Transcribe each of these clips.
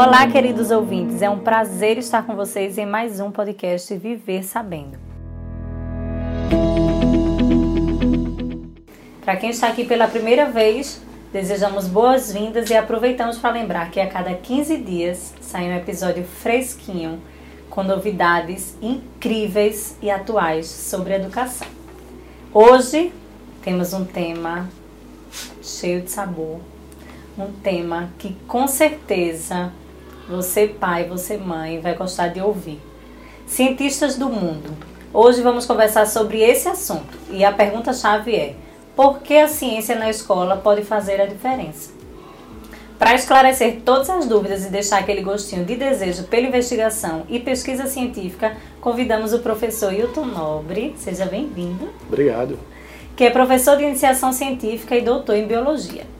Olá, queridos ouvintes. É um prazer estar com vocês em mais um podcast Viver Sabendo. Para quem está aqui pela primeira vez, desejamos boas-vindas e aproveitamos para lembrar que a cada 15 dias sai um episódio fresquinho com novidades incríveis e atuais sobre educação. Hoje temos um tema cheio de sabor, um tema que com certeza você pai, você mãe vai gostar de ouvir. Cientistas do mundo. Hoje vamos conversar sobre esse assunto e a pergunta chave é: por que a ciência na escola pode fazer a diferença? Para esclarecer todas as dúvidas e deixar aquele gostinho de desejo pela investigação e pesquisa científica, convidamos o professor Hilton Nobre. Seja bem-vindo. Obrigado. Que é professor de iniciação científica e doutor em biologia.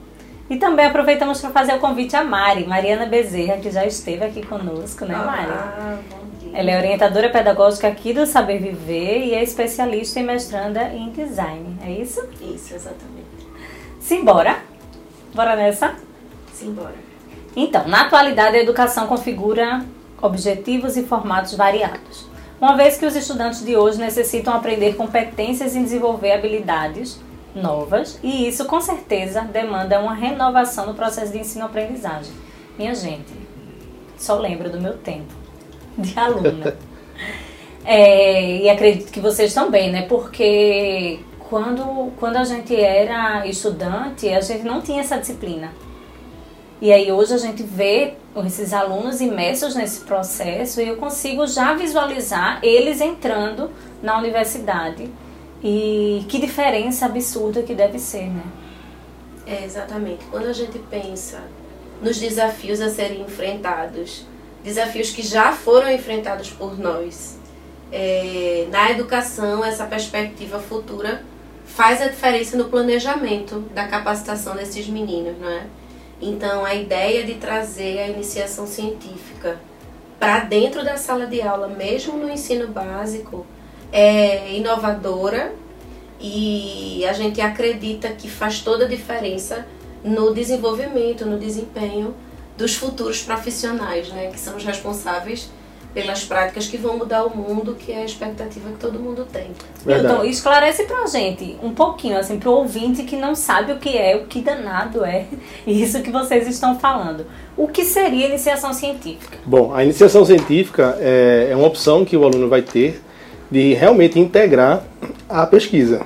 E também aproveitamos para fazer o convite a Mari, Mariana Bezerra, que já esteve aqui conosco, né, Mari? Ah, bom dia. Ela é orientadora pedagógica aqui do Saber Viver e é especialista e mestranda em design. É isso? Isso, exatamente. Simbora? Bora nessa? Simbora. Então, na atualidade, a educação configura objetivos e formatos variados. Uma vez que os estudantes de hoje necessitam aprender competências e desenvolver habilidades novas, e isso com certeza demanda uma renovação no processo de ensino-aprendizagem. Minha gente, só lembro do meu tempo de aluna. É, e acredito que vocês também, né? Porque quando, quando a gente era estudante, a gente não tinha essa disciplina. E aí hoje a gente vê esses alunos imersos nesse processo e eu consigo já visualizar eles entrando na universidade. E que diferença absurda que deve ser, né? É, exatamente. Quando a gente pensa nos desafios a serem enfrentados, desafios que já foram enfrentados por nós, é, na educação, essa perspectiva futura faz a diferença no planejamento da capacitação desses meninos, não é? Então, a ideia de trazer a iniciação científica para dentro da sala de aula, mesmo no ensino básico, é inovadora e a gente acredita que faz toda a diferença no desenvolvimento, no desempenho dos futuros profissionais, né, que são os responsáveis pelas práticas que vão mudar o mundo, que é a expectativa que todo mundo tem. Verdade. Então, esclarece pra gente um pouquinho, assim, pro ouvinte que não sabe o que é, o que danado é isso que vocês estão falando. O que seria iniciação científica? Bom, a iniciação científica é, é uma opção que o aluno vai ter de realmente integrar a pesquisa.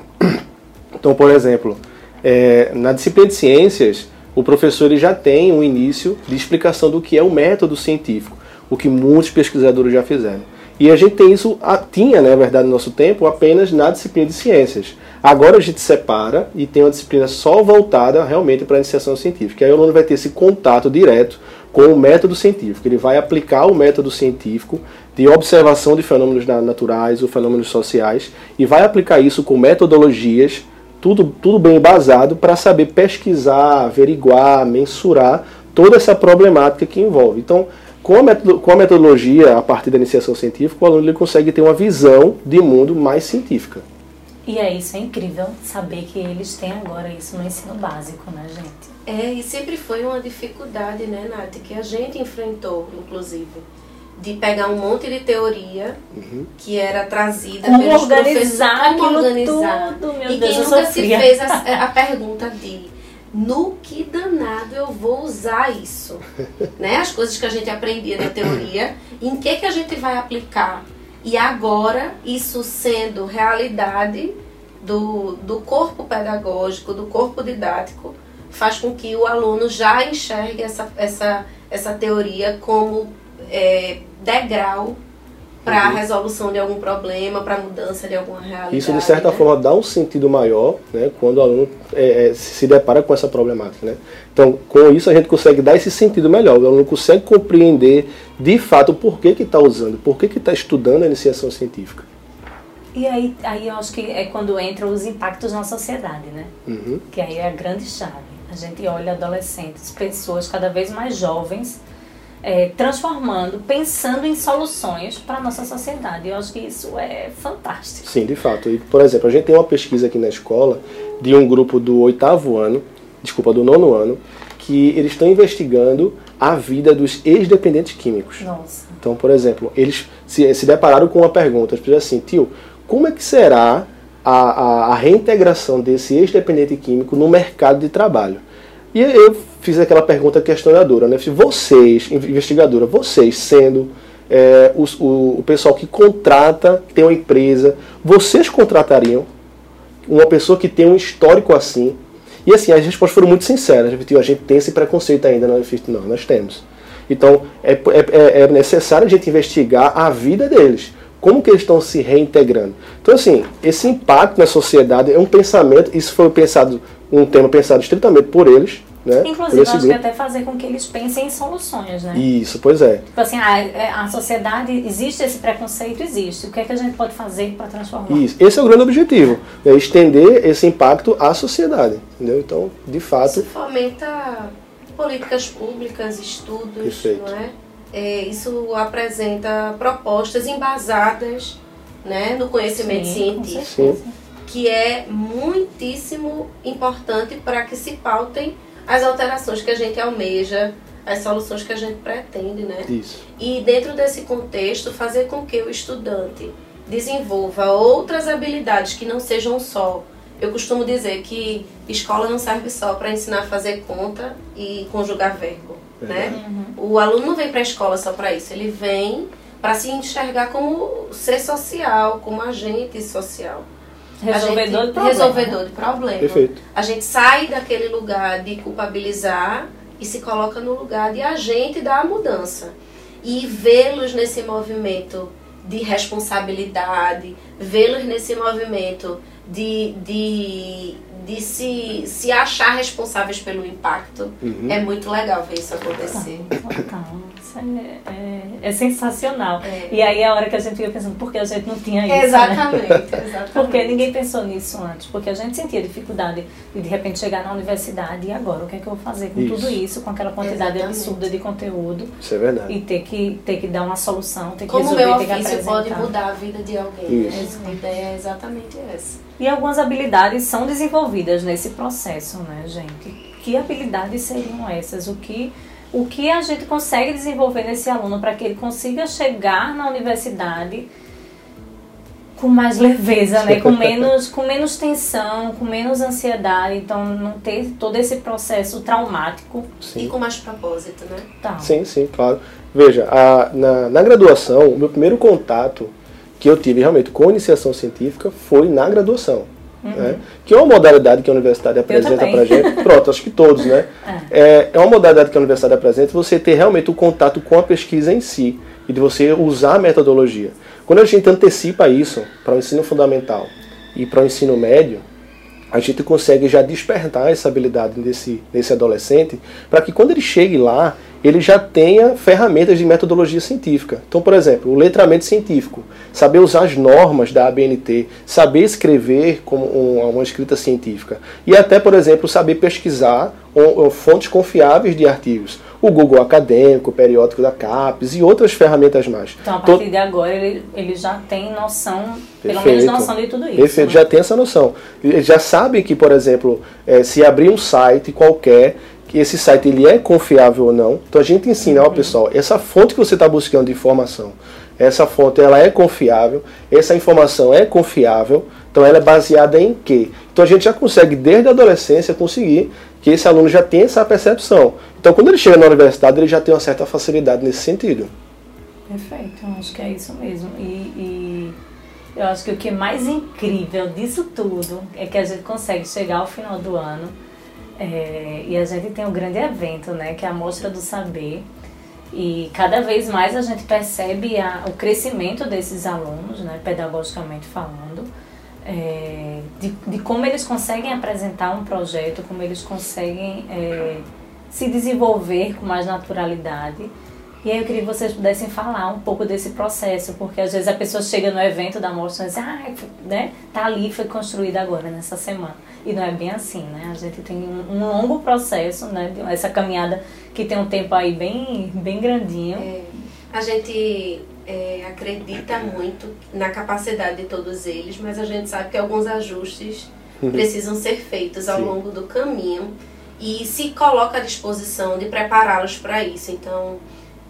Então, por exemplo, é, na disciplina de ciências, o professor já tem um início de explicação do que é o método científico, o que muitos pesquisadores já fizeram. E a gente tem isso, tinha, né, na verdade, no nosso tempo, apenas na disciplina de ciências. Agora a gente separa e tem uma disciplina só voltada realmente para a iniciação científica. Aí o aluno vai ter esse contato direto com o método científico. Ele vai aplicar o método científico de observação de fenômenos na- naturais ou fenômenos sociais e vai aplicar isso com metodologias tudo, tudo bem embasado para saber pesquisar, averiguar, mensurar toda essa problemática que envolve. Então, com a, metodo- com a metodologia, a partir da iniciação científica, o aluno ele consegue ter uma visão de mundo mais científica. E é isso, é incrível saber que eles têm agora isso no ensino básico, né, gente? É, e sempre foi uma dificuldade, né, Nath, que a gente enfrentou, inclusive, de pegar um monte de teoria que era trazida Como pelos organizar como organizar. tudo, meu e Deus, quem nunca se fez a, a pergunta de no que danado eu vou usar isso? né? As coisas que a gente aprendia na teoria, em que, que a gente vai aplicar? E agora, isso sendo realidade do, do corpo pedagógico, do corpo didático, faz com que o aluno já enxergue essa, essa, essa teoria como é, degrau para a Uhum. resolução de algum problema, para a mudança de alguma realidade. Isso, de certa né? forma, dá um sentido maior né, quando o aluno é, é, se depara com essa problemática. Né? Então, com isso, a gente consegue dar esse sentido melhor. O aluno consegue compreender, de fato, o porquê que está usando, por que está estudando a iniciação científica. E aí, aí eu acho que é quando entram os impactos na sociedade, né? Uhum. Que aí é a grande chave. A gente olha adolescentes, pessoas cada vez mais jovens, é, transformando, pensando em soluções para a nossa sociedade. Eu acho que isso é fantástico. Sim, de fato. E, por exemplo, a gente tem uma pesquisa aqui na escola de um grupo do oitavo ano, desculpa, do nono ano, que eles estão investigando a vida dos ex-dependentes químicos. Nossa. Então, por exemplo, eles se, se depararam com uma pergunta, eles assim, tio, como é que será a, a, a reintegração desse ex-dependente químico no mercado de trabalho? E eu fiz aquela pergunta questionadora, né? Vocês, investigadora, vocês sendo é, o, o pessoal que contrata, que tem uma empresa, vocês contratariam uma pessoa que tem um histórico assim? E assim, as respostas foram muito sinceras. A gente tem esse preconceito ainda, não, não nós temos. Então, é, é, é necessário a gente investigar a vida deles. Como que eles estão se reintegrando? Então, assim, esse impacto na sociedade é um pensamento, isso foi pensado, um tema pensado estritamente por eles, né? Inclusive, acho grupo. que até fazer com que eles pensem em soluções, né? Isso, pois é. Tipo assim, a, é, a sociedade, existe esse preconceito? Existe. O que é que a gente pode fazer para transformar? Isso. Esse é o grande objetivo, é estender esse impacto à sociedade, entendeu? Então, de fato... Isso fomenta políticas públicas, estudos, Perfeito. não é? é? Isso apresenta propostas embasadas né, no conhecimento Sim, científico, que é muitíssimo importante para que se pautem as alterações que a gente almeja, as soluções que a gente pretende, né? Isso. E dentro desse contexto, fazer com que o estudante desenvolva outras habilidades que não sejam só. Eu costumo dizer que escola não serve só para ensinar a fazer conta e conjugar verbo, é. né? Uhum. O aluno não vem para a escola só para isso, ele vem para se enxergar como ser social, como agente social. Resolvedor gente, de problema. Resolvedor de problema. Perfeito. A gente sai daquele lugar de culpabilizar e se coloca no lugar de agente da mudança. E vê-los nesse movimento de responsabilidade, vê-los nesse movimento de, de, de se, se achar responsáveis pelo impacto, uhum. é muito legal ver isso acontecer. Total. Isso é, é, é sensacional. É. E aí é a hora que a gente fica pensando, por que a gente não tinha isso? Exatamente, né? exatamente. Porque ninguém pensou nisso antes. Porque a gente sentia dificuldade de de repente chegar na universidade e agora o que é que eu vou fazer com isso. tudo isso, com aquela quantidade exatamente. absurda de conteúdo. Isso é verdade. E ter que, ter que dar uma solução, ter que Como resolver, meu ter que apresentar. pode mudar a vida de alguém. Isso. A ideia é exatamente essa. E algumas habilidades são desenvolvidas nesse processo, né, gente? Que habilidades seriam essas? O que, o que a gente consegue desenvolver nesse aluno para que ele consiga chegar na universidade com mais leveza, né? com, menos, com menos tensão, com menos ansiedade, então não ter todo esse processo traumático. Sim. E com mais propósito, né? Tá. Sim, sim, claro. Veja, a, na, na graduação, o meu primeiro contato que eu tive realmente com iniciação científica foi na graduação. Uhum. Né? Que é uma modalidade que a universidade apresenta para gente. Pronto, acho que todos, né? É. é. É, uma modalidade que a universidade apresenta você ter realmente o contato com a pesquisa em si e de você usar a metodologia. Quando a gente antecipa isso para o ensino fundamental e para o ensino médio, a gente consegue já despertar essa habilidade nesse, nesse adolescente para que quando ele chegue lá, ele já tenha ferramentas de metodologia científica. Então, por exemplo, o letramento científico, saber usar as normas da ABNT, saber escrever como uma escrita científica e até, por exemplo, saber pesquisar fontes confiáveis de artigos. O Google Acadêmico, o periódico da CAPES e outras ferramentas mais. Então, a partir de agora, ele, ele já tem noção, pelo menos noção de tudo isso. Perfeito, né? já tem essa noção. Ele já sabe que, por exemplo, é, se abrir um site qualquer que esse site ele é confiável ou não. Então a gente ensina uhum. pessoal, essa fonte que você está buscando de informação, essa fonte ela é confiável, essa informação é confiável, então ela é baseada em quê? Então a gente já consegue desde a adolescência conseguir que esse aluno já tenha essa percepção. Então quando ele chega na universidade ele já tem uma certa facilidade nesse sentido. Perfeito, eu acho que é isso mesmo. E, e eu acho que o que é mais incrível disso tudo é que a gente consegue chegar ao final do ano é, e a gente tem um grande evento, né, que é a Mostra do Saber. E cada vez mais a gente percebe a, o crescimento desses alunos, né, pedagogicamente falando, é, de, de, como eles conseguem apresentar um projeto, como eles conseguem é, se desenvolver com mais naturalidade. E aí eu queria que vocês pudessem falar um pouco desse processo, porque às vezes a pessoa chega no evento da mostra e diz, ah, né, tá ali, foi construída agora, nessa semana. E não é bem assim, né? A gente tem um, um longo processo, né? Essa caminhada que tem um tempo aí bem, bem grandinho. É, a gente é, acredita muito na capacidade de todos eles, mas a gente sabe que alguns ajustes uhum. precisam ser feitos ao Sim. longo do caminho e se coloca à disposição de prepará-los para isso. Então,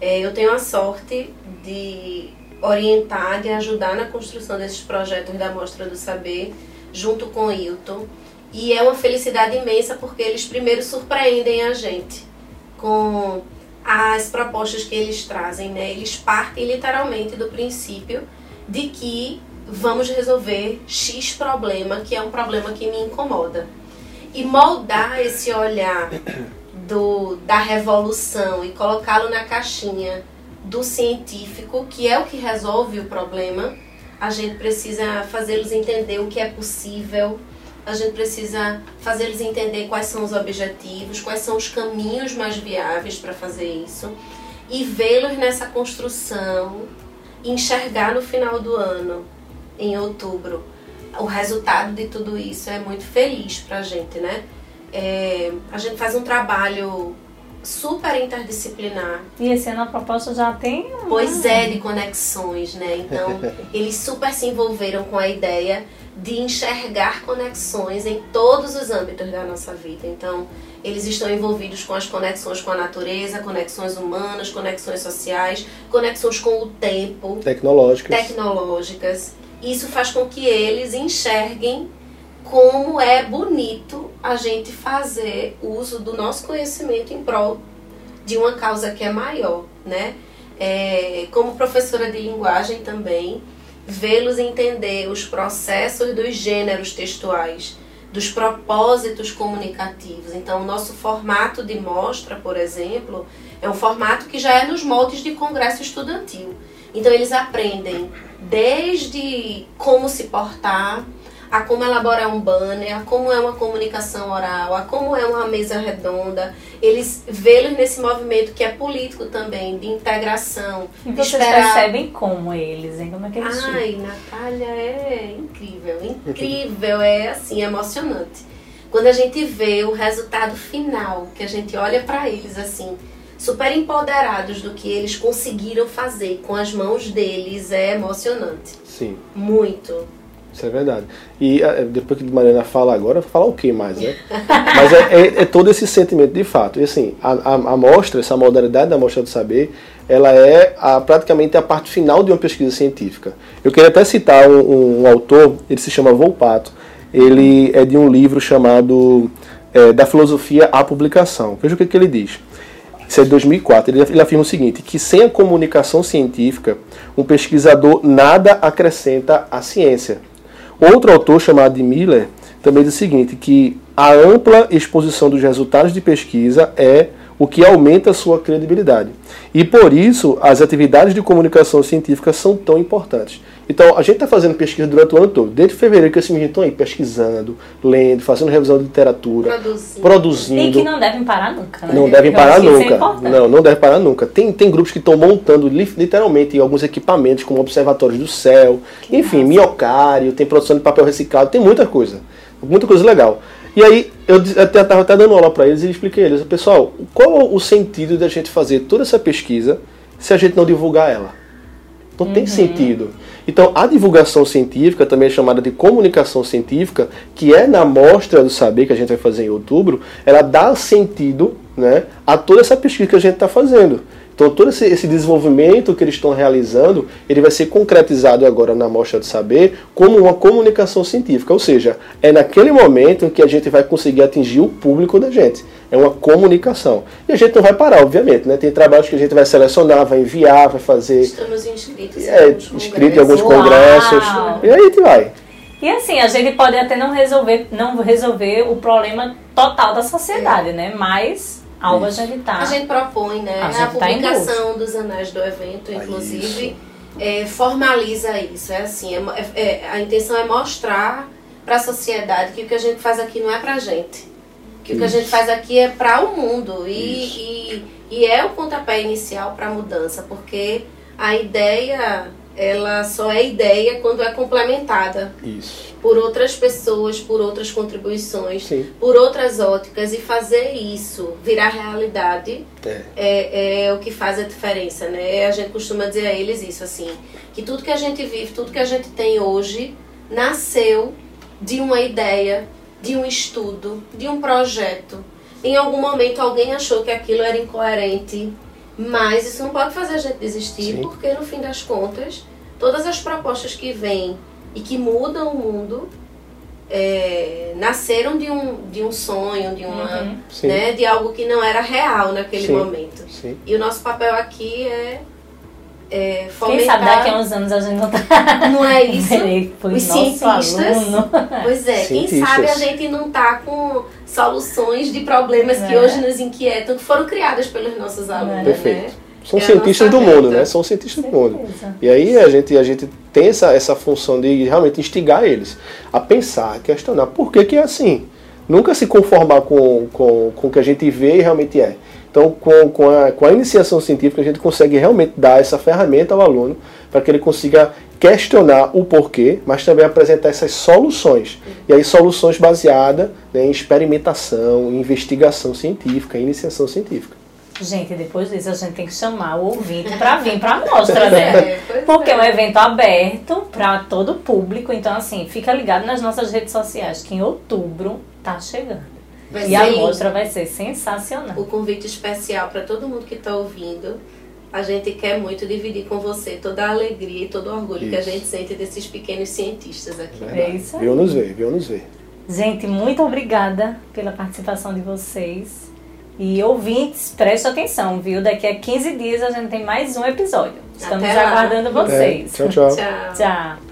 é, eu tenho a sorte de orientar, de ajudar na construção desses projetos da Mostra do Saber, junto com o Hilton. E é uma felicidade imensa porque eles primeiro surpreendem a gente com as propostas que eles trazem, né? Eles partem literalmente do princípio de que vamos resolver X problema, que é um problema que me incomoda. E moldar esse olhar do, da revolução e colocá-lo na caixinha do científico, que é o que resolve o problema, a gente precisa fazê-los entender o que é possível, a gente precisa fazê-los entender quais são os objetivos, quais são os caminhos mais viáveis para fazer isso e vê-los nessa construção, enxergar no final do ano, em outubro, o resultado de tudo isso é muito feliz para a gente, né? É, a gente faz um trabalho super interdisciplinar. E esse ano a proposta já tem. Pois é, de conexões, né? Então, eles super se envolveram com a ideia de enxergar conexões em todos os âmbitos da nossa vida. Então, eles estão envolvidos com as conexões com a natureza, conexões humanas, conexões sociais, conexões com o tempo, tecnológicas. tecnológicas. Isso faz com que eles enxerguem como é bonito a gente fazer uso do nosso conhecimento em prol de uma causa que é maior, né? É, como professora de linguagem também, vê-los entender os processos dos gêneros textuais, dos propósitos comunicativos. Então, o nosso formato de mostra, por exemplo, é um formato que já é nos moldes de congresso estudantil. Então, eles aprendem desde como se portar, a como elaborar um banner, a como é uma comunicação oral, a como é uma mesa redonda. Eles vê-los nesse movimento que é político também, de integração. E vocês esperar... percebem como eles, hein? Como é que eles Ai, ficam? Natália, é incrível, incrível, é assim, emocionante. Quando a gente vê o resultado final, que a gente olha para eles assim, super empoderados do que eles conseguiram fazer com as mãos deles, é emocionante. Sim. Muito. Isso é verdade. E é, depois que Mariana fala agora, falar o que mais, né? Mas é, é, é, todo esse sentimento de fato. E assim, a, a, a mostra, essa modalidade da mostra do saber, ela é a, praticamente a parte final de uma pesquisa científica. Eu queria até citar um, um, um autor, ele se chama Volpato. Ele é de um livro chamado é, Da Filosofia à Publicação. Veja o que, que ele diz. Isso é de 2004. Ele, ele afirma o seguinte: que sem a comunicação científica, um pesquisador nada acrescenta à ciência Outro autor chamado de Miller também diz o seguinte, que a ampla exposição dos resultados de pesquisa é o que aumenta a sua credibilidade. E por isso as atividades de comunicação científica são tão importantes. Então, a gente está fazendo pesquisa durante o ano todo. Desde fevereiro que esses meninos estão aí pesquisando, lendo, fazendo revisão de literatura, produzindo. produzindo. E que não devem parar nunca. Né? Não devem parar é nunca. É não, não devem parar nunca. Tem, tem grupos que estão montando literalmente alguns equipamentos, como observatórios do céu, que enfim, massa. miocário, tem produção de papel reciclado, tem muita coisa. Muita coisa legal. E aí, eu estava até dando aula para eles e expliquei a eles, pessoal, qual o sentido de a gente fazer toda essa pesquisa se a gente não divulgar ela? Não uhum. tem sentido. Então, a divulgação científica, também é chamada de comunicação científica, que é na mostra do saber que a gente vai fazer em outubro, ela dá sentido né, a toda essa pesquisa que a gente está fazendo. Então todo esse, esse, desenvolvimento que eles estão realizando, ele vai ser concretizado agora na Mostra do Saber como uma comunicação científica, ou seja, é naquele momento em que a gente vai conseguir atingir o público da gente. É uma comunicação. E a gente não vai parar, obviamente, né? Tem trabalhos que a gente vai selecionar, vai enviar, vai fazer. Estamos inscritos, é, inscritos em alguns congressos. Uau. E aí a gente vai. E assim, a gente pode até não resolver, não resolver o problema total da sociedade, é. né? Mas algo Isso. a gente tá. A gente propõe, né? A, a tá publicação tá dos anais do evento, inclusive, é, formaliza isso. É assim, é, é, é, a intenção é mostrar para a sociedade que o que a gente faz aqui não é pra gente. Que isso. o que a gente faz aqui é para o mundo. E, e, e é o pontapé inicial para a mudança, porque a ideia ela só é ideia quando é complementada isso. por outras pessoas, por outras contribuições, Sim. por outras óticas e fazer isso virar realidade é. É, é. o que faz a diferença, né? A gente costuma dizer a eles isso assim, que tudo que a gente vive, tudo que a gente tem hoje nasceu de uma ideia, de um estudo, de um projeto, em algum momento alguém achou que aquilo era incoerente, mas isso não pode fazer a gente desistir, Sim. porque no fim das contas, todas as propostas que vêm e que mudam o mundo é, nasceram de um, de um sonho, de uma, Uhum. Né, de algo que não era real naquele Sim. momento. Sim. E o nosso papel aqui é, é Quem fomentar. sabe daqui a uns anos a gente não tá. Não é isso? Os cientistas. aluno. Pois é, quem Cientistas. sabe a gente não tá com soluções de problemas que É. hoje nos inquietam, que foram criadas pelos nossos alunos, né? Perfeito. São É cientistas do mundo, né? São cientistas do mundo. E aí a gente, a gente tem essa, essa função de realmente instigar eles a pensar, a questionar por que, que é assim. Nunca se conformar com, com, com o que a gente vê e realmente é. Então, com, com, a, com a iniciação científica, a gente consegue realmente dar essa ferramenta ao aluno para que ele consiga questionar o porquê, mas também apresentar essas soluções. E aí, soluções baseadas né, em experimentação, em investigação científica, em iniciação científica. Gente, depois disso a gente tem que chamar o ouvinte pra vir pra mostra, né? É, Porque é um é. evento aberto para todo o público, então assim, fica ligado nas nossas redes sociais que em outubro tá chegando. Vai e a mostra vai ser sensacional. o convite especial para todo mundo que está ouvindo. A gente quer muito dividir com você toda a alegria e todo o orgulho que a Isso. gente sente desses pequenos cientistas aqui. Verdade. isso aí. Viu nos ver, viu nos ver. Gente, muito obrigada pela participação de vocês. E ouvintes, preste atenção, viu? Daqui a 15 dias a gente tem mais um episódio. Estamos aguardando É, vocês. tchau, tchau. Tchau. Tchau.